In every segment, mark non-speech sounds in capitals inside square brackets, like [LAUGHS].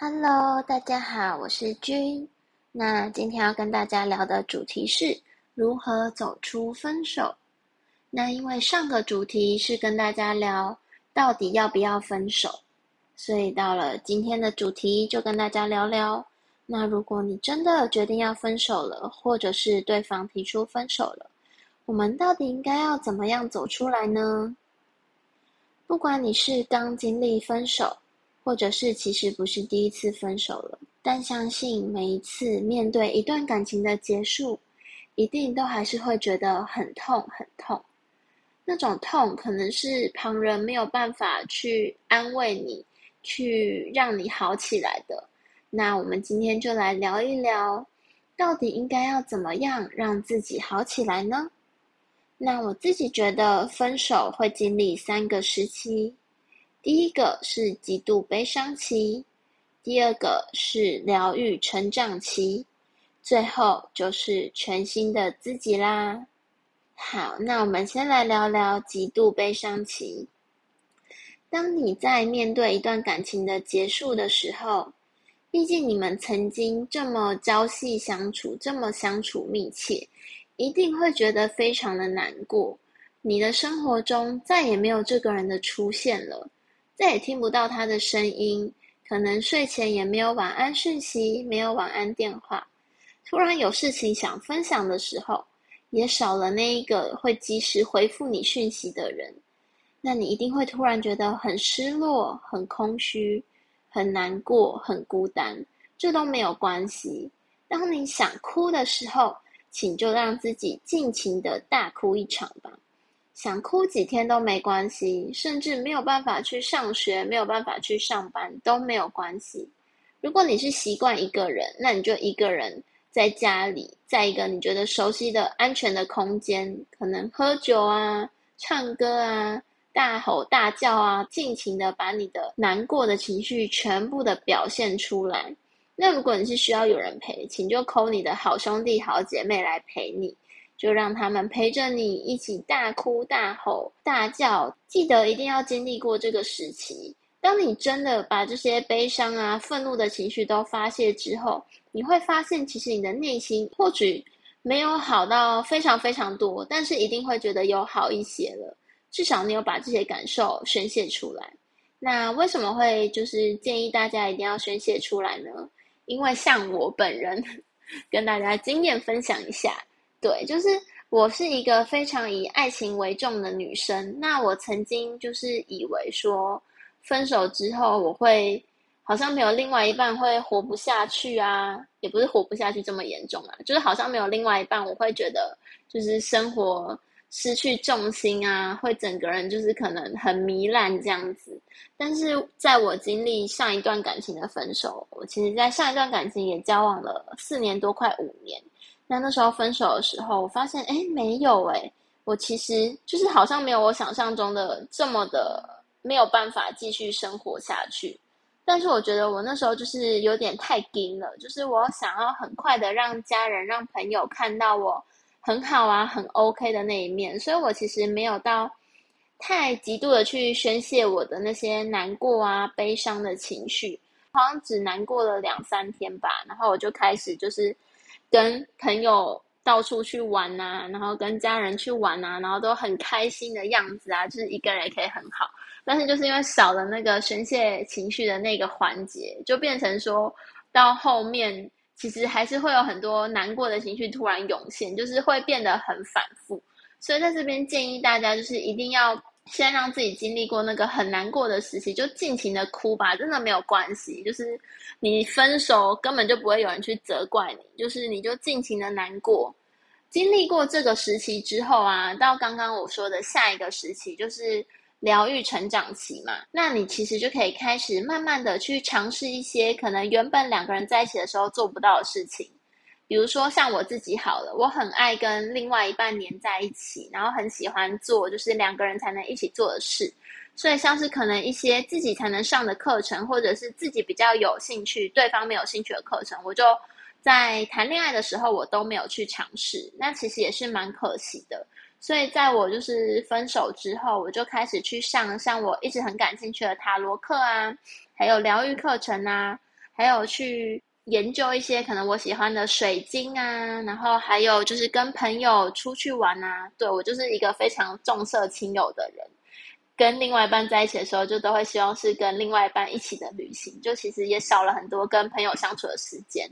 Hello，大家好，我是君。那今天要跟大家聊的主题是如何走出分手。那因为上个主题是跟大家聊到底要不要分手，所以到了今天的主题就跟大家聊聊。那如果你真的决定要分手了，或者是对方提出分手了，我们到底应该要怎么样走出来呢？不管你是刚经历分手，或者是其实不是第一次分手了，但相信每一次面对一段感情的结束，一定都还是会觉得很痛很痛。那种痛可能是旁人没有办法去安慰你，去让你好起来的。那我们今天就来聊一聊，到底应该要怎么样让自己好起来呢？那我自己觉得分手会经历三个时期。第一个是极度悲伤期，第二个是疗愈成长期，最后就是全新的自己啦。好，那我们先来聊聊极度悲伤期。当你在面对一段感情的结束的时候，毕竟你们曾经这么朝夕相处，这么相处密切，一定会觉得非常的难过。你的生活中再也没有这个人的出现了。再也听不到他的声音，可能睡前也没有晚安讯息，没有晚安电话。突然有事情想分享的时候，也少了那一个会及时回复你讯息的人。那你一定会突然觉得很失落、很空虚、很难过、很孤单。这都没有关系。当你想哭的时候，请就让自己尽情的大哭一场吧。想哭几天都没关系，甚至没有办法去上学、没有办法去上班都没有关系。如果你是习惯一个人，那你就一个人在家里，在一个你觉得熟悉的安全的空间，可能喝酒啊、唱歌啊、大吼大叫啊，尽情的把你的难过的情绪全部的表现出来。那如果你是需要有人陪，请就扣你的好兄弟、好姐妹来陪你。就让他们陪着你一起大哭大吼大叫，记得一定要经历过这个时期。当你真的把这些悲伤啊、愤怒的情绪都发泄之后，你会发现，其实你的内心或许没有好到非常非常多，但是一定会觉得有好一些了。至少你有把这些感受宣泄出来。那为什么会就是建议大家一定要宣泄出来呢？因为像我本人 [LAUGHS] 跟大家经验分享一下。对，就是我是一个非常以爱情为重的女生。那我曾经就是以为说，分手之后我会好像没有另外一半会活不下去啊，也不是活不下去这么严重啊，就是好像没有另外一半，我会觉得就是生活失去重心啊，会整个人就是可能很糜烂这样子。但是在我经历上一段感情的分手，我其实在上一段感情也交往了四年多，快五年。那那时候分手的时候，我发现，哎，没有哎，我其实就是好像没有我想象中的这么的没有办法继续生活下去。但是我觉得我那时候就是有点太硬了，就是我想要很快的让家人、让朋友看到我很好啊、很 OK 的那一面，所以我其实没有到太极度的去宣泄我的那些难过啊、悲伤的情绪，好像只难过了两三天吧，然后我就开始就是。跟朋友到处去玩呐，然后跟家人去玩呐，然后都很开心的样子啊，就是一个人也可以很好。但是就是因为少了那个宣泄情绪的那个环节，就变成说到后面，其实还是会有很多难过的情绪突然涌现，就是会变得很反复。所以在这边建议大家，就是一定要。先让自己经历过那个很难过的时期，就尽情的哭吧，真的没有关系。就是你分手根本就不会有人去责怪你，就是你就尽情的难过。经历过这个时期之后啊，到刚刚我说的下一个时期，就是疗愈成长期嘛。那你其实就可以开始慢慢的去尝试一些可能原本两个人在一起的时候做不到的事情。比如说像我自己好了，我很爱跟另外一半黏在一起，然后很喜欢做就是两个人才能一起做的事，所以像是可能一些自己才能上的课程，或者是自己比较有兴趣、对方没有兴趣的课程，我就在谈恋爱的时候我都没有去尝试，那其实也是蛮可惜的。所以在我就是分手之后，我就开始去上像我一直很感兴趣的塔罗课啊，还有疗愈课程啊。还有去研究一些可能我喜欢的水晶啊，然后还有就是跟朋友出去玩啊。对我就是一个非常重色轻友的人，跟另外一半在一起的时候，就都会希望是跟另外一半一起的旅行，就其实也少了很多跟朋友相处的时间。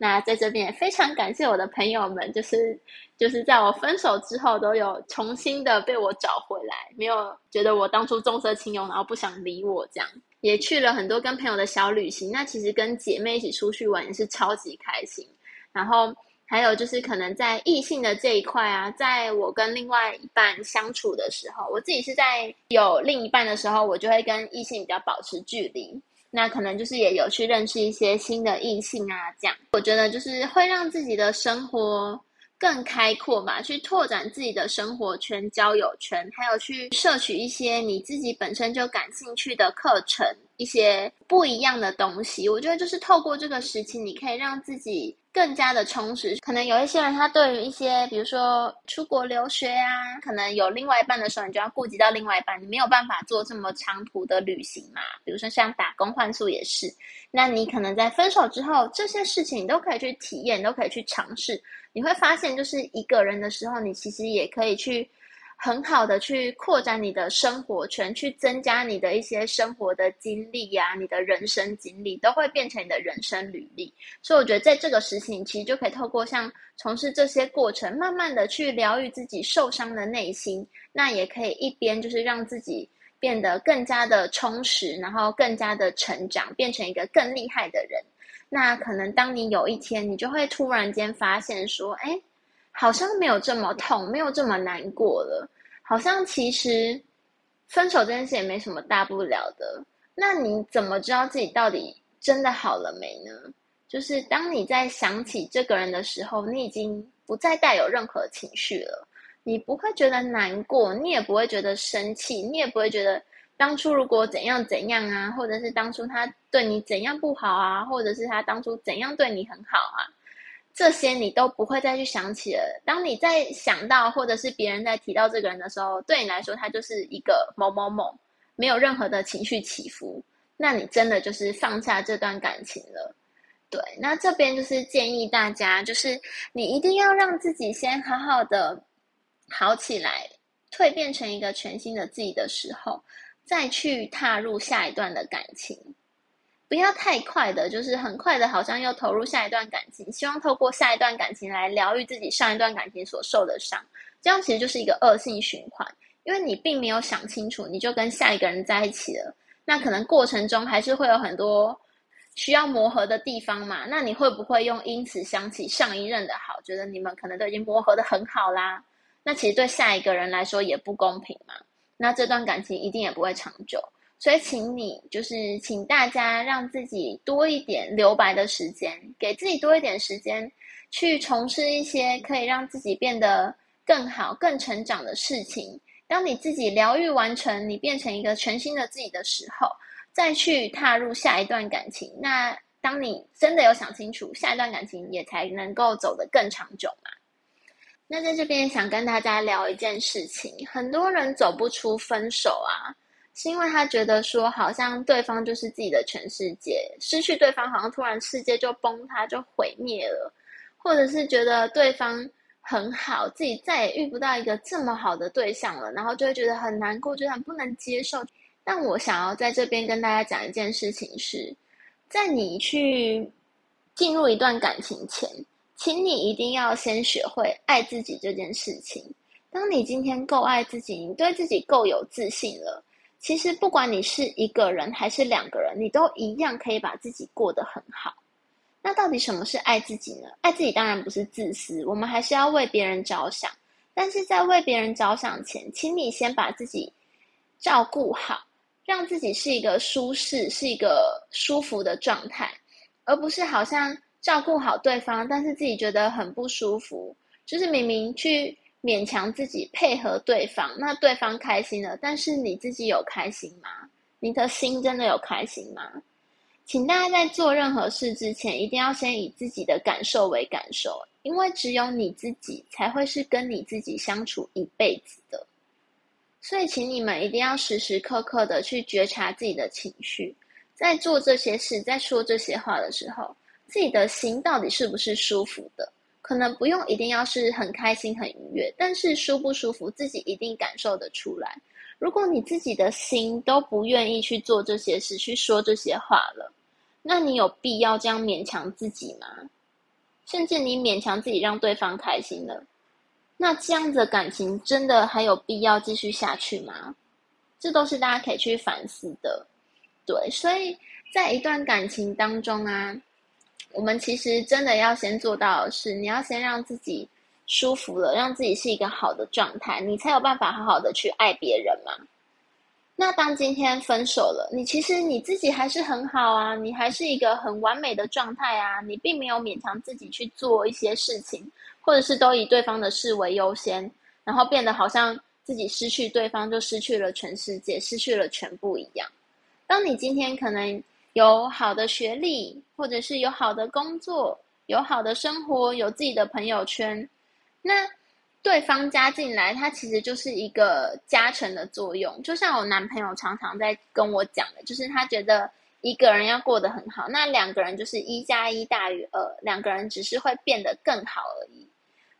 那在这边也非常感谢我的朋友们，就是就是在我分手之后都有重新的被我找回来，没有觉得我当初重色轻友，然后不想理我这样，也去了很多跟朋友的小旅行。那其实跟姐妹一起出去玩也是超级开心。然后还有就是可能在异性的这一块啊，在我跟另外一半相处的时候，我自己是在有另一半的时候，我就会跟异性比较保持距离。那可能就是也有去认识一些新的异性啊，这样我觉得就是会让自己的生活更开阔嘛，去拓展自己的生活圈、交友圈，还有去摄取一些你自己本身就感兴趣的课程，一些不一样的东西。我觉得就是透过这个时期，你可以让自己。更加的充实，可能有一些人他对于一些，比如说出国留学啊，可能有另外一半的时候，你就要顾及到另外一半，你没有办法做这么长途的旅行嘛。比如说像打工换宿也是，那你可能在分手之后，这些事情你都可以去体验，都可以去尝试，你会发现，就是一个人的时候，你其实也可以去。很好的去扩展你的生活圈，去增加你的一些生活的经历呀，你的人生经历都会变成你的人生履历。所以我觉得在这个时期，你其实就可以透过像从事这些过程，慢慢的去疗愈自己受伤的内心。那也可以一边就是让自己变得更加的充实，然后更加的成长，变成一个更厉害的人。那可能当你有一天，你就会突然间发现说，哎。好像没有这么痛，没有这么难过了。好像其实分手这件事也没什么大不了的。那你怎么知道自己到底真的好了没呢？就是当你在想起这个人的时候，你已经不再带有任何情绪了。你不会觉得难过，你也不会觉得生气，你也不会觉得当初如果怎样怎样啊，或者是当初他对你怎样不好啊，或者是他当初怎样对你很好啊。这些你都不会再去想起了。当你在想到，或者是别人在提到这个人的时候，对你来说，他就是一个某某某，没有任何的情绪起伏。那你真的就是放下这段感情了。对，那这边就是建议大家，就是你一定要让自己先好好的好起来，蜕变成一个全新的自己的时候，再去踏入下一段的感情。不要太快的，就是很快的，好像又投入下一段感情，希望透过下一段感情来疗愈自己上一段感情所受的伤，这样其实就是一个恶性循环，因为你并没有想清楚，你就跟下一个人在一起了，那可能过程中还是会有很多需要磨合的地方嘛，那你会不会用因此想起上一任的好，觉得你们可能都已经磨合的很好啦？那其实对下一个人来说也不公平嘛，那这段感情一定也不会长久。所以，请你就是请大家让自己多一点留白的时间，给自己多一点时间，去从事一些可以让自己变得更好、更成长的事情。当你自己疗愈完成，你变成一个全新的自己的时候，再去踏入下一段感情。那当你真的有想清楚，下一段感情也才能够走得更长久嘛。那在这边想跟大家聊一件事情，很多人走不出分手啊。是因为他觉得说，好像对方就是自己的全世界，失去对方，好像突然世界就崩塌，就毁灭了，或者是觉得对方很好，自己再也遇不到一个这么好的对象了，然后就会觉得很难过，就很不能接受。但我想要在这边跟大家讲一件事情是，在你去进入一段感情前，请你一定要先学会爱自己这件事情。当你今天够爱自己，你对自己够有自信了。其实，不管你是一个人还是两个人，你都一样可以把自己过得很好。那到底什么是爱自己呢？爱自己当然不是自私，我们还是要为别人着想。但是在为别人着想前，请你先把自己照顾好，让自己是一个舒适、是一个舒服的状态，而不是好像照顾好对方，但是自己觉得很不舒服，就是明明去。勉强自己配合对方，那对方开心了，但是你自己有开心吗？你的心真的有开心吗？请大家在做任何事之前，一定要先以自己的感受为感受，因为只有你自己才会是跟你自己相处一辈子的。所以，请你们一定要时时刻刻的去觉察自己的情绪，在做这些事、在说这些话的时候，自己的心到底是不是舒服的？可能不用一定要是很开心、很愉悦，但是舒不舒服，自己一定感受得出来。如果你自己的心都不愿意去做这些事、去说这些话了，那你有必要这样勉强自己吗？甚至你勉强自己让对方开心了，那这样的感情真的还有必要继续下去吗？这都是大家可以去反思的。对，所以在一段感情当中啊。我们其实真的要先做到的是，你要先让自己舒服了，让自己是一个好的状态，你才有办法好好的去爱别人嘛。那当今天分手了，你其实你自己还是很好啊，你还是一个很完美的状态啊，你并没有勉强自己去做一些事情，或者是都以对方的事为优先，然后变得好像自己失去对方就失去了全世界，失去了全部一样。当你今天可能。有好的学历，或者是有好的工作，有好的生活，有自己的朋友圈，那对方加进来，它其实就是一个加成的作用。就像我男朋友常常在跟我讲的，就是他觉得一个人要过得很好，那两个人就是一加一大于二，两个人只是会变得更好而已。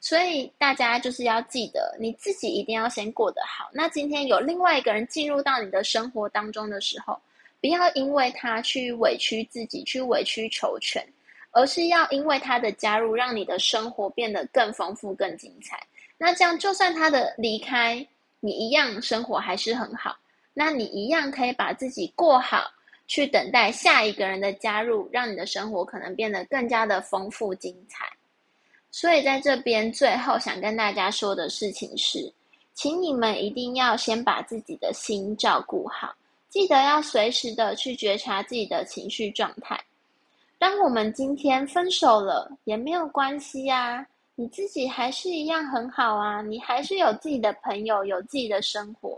所以大家就是要记得，你自己一定要先过得好。那今天有另外一个人进入到你的生活当中的时候，不要因为他去委屈自己，去委曲求全，而是要因为他的加入，让你的生活变得更丰富、更精彩。那这样，就算他的离开，你一样生活还是很好。那你一样可以把自己过好，去等待下一个人的加入，让你的生活可能变得更加的丰富精彩。所以，在这边最后想跟大家说的事情是，请你们一定要先把自己的心照顾好。记得要随时的去觉察自己的情绪状态。当我们今天分手了，也没有关系呀，你自己还是一样很好啊，你还是有自己的朋友，有自己的生活，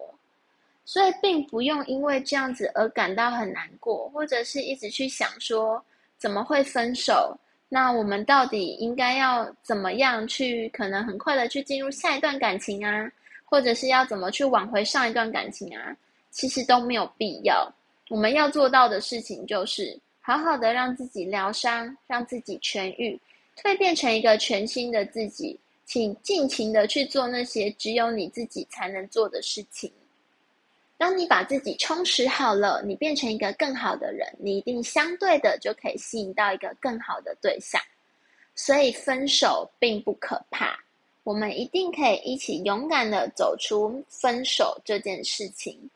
所以并不用因为这样子而感到很难过，或者是一直去想说怎么会分手？那我们到底应该要怎么样去，可能很快的去进入下一段感情啊，或者是要怎么去挽回上一段感情啊？其实都没有必要。我们要做到的事情就是好好的让自己疗伤，让自己痊愈，蜕变成一个全新的自己。请尽情的去做那些只有你自己才能做的事情。当你把自己充实好了，你变成一个更好的人，你一定相对的就可以吸引到一个更好的对象。所以分手并不可怕，我们一定可以一起勇敢的走出分手这件事情。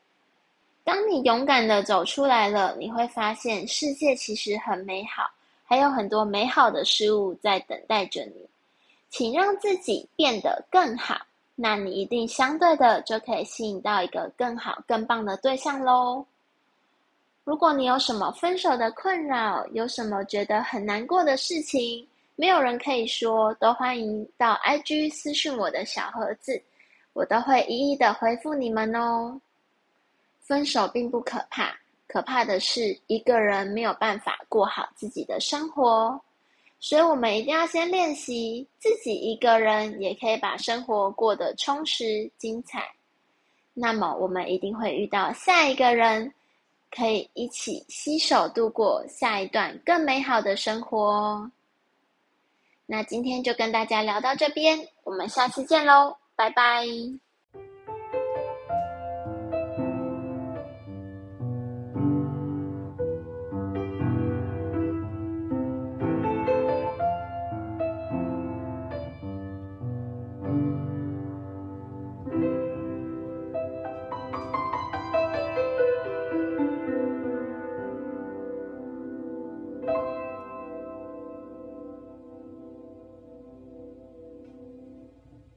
当你勇敢的走出来了，你会发现世界其实很美好，还有很多美好的事物在等待着你。请让自己变得更好，那你一定相对的就可以吸引到一个更好、更棒的对象喽。如果你有什么分手的困扰，有什么觉得很难过的事情，没有人可以说，都欢迎到 IG 私讯我的小盒子，我都会一一的回复你们哦。分手并不可怕，可怕的是一个人没有办法过好自己的生活。所以，我们一定要先练习自己一个人也可以把生活过得充实精彩。那么，我们一定会遇到下一个人，可以一起携手度过下一段更美好的生活。那今天就跟大家聊到这边，我们下次见喽，拜拜。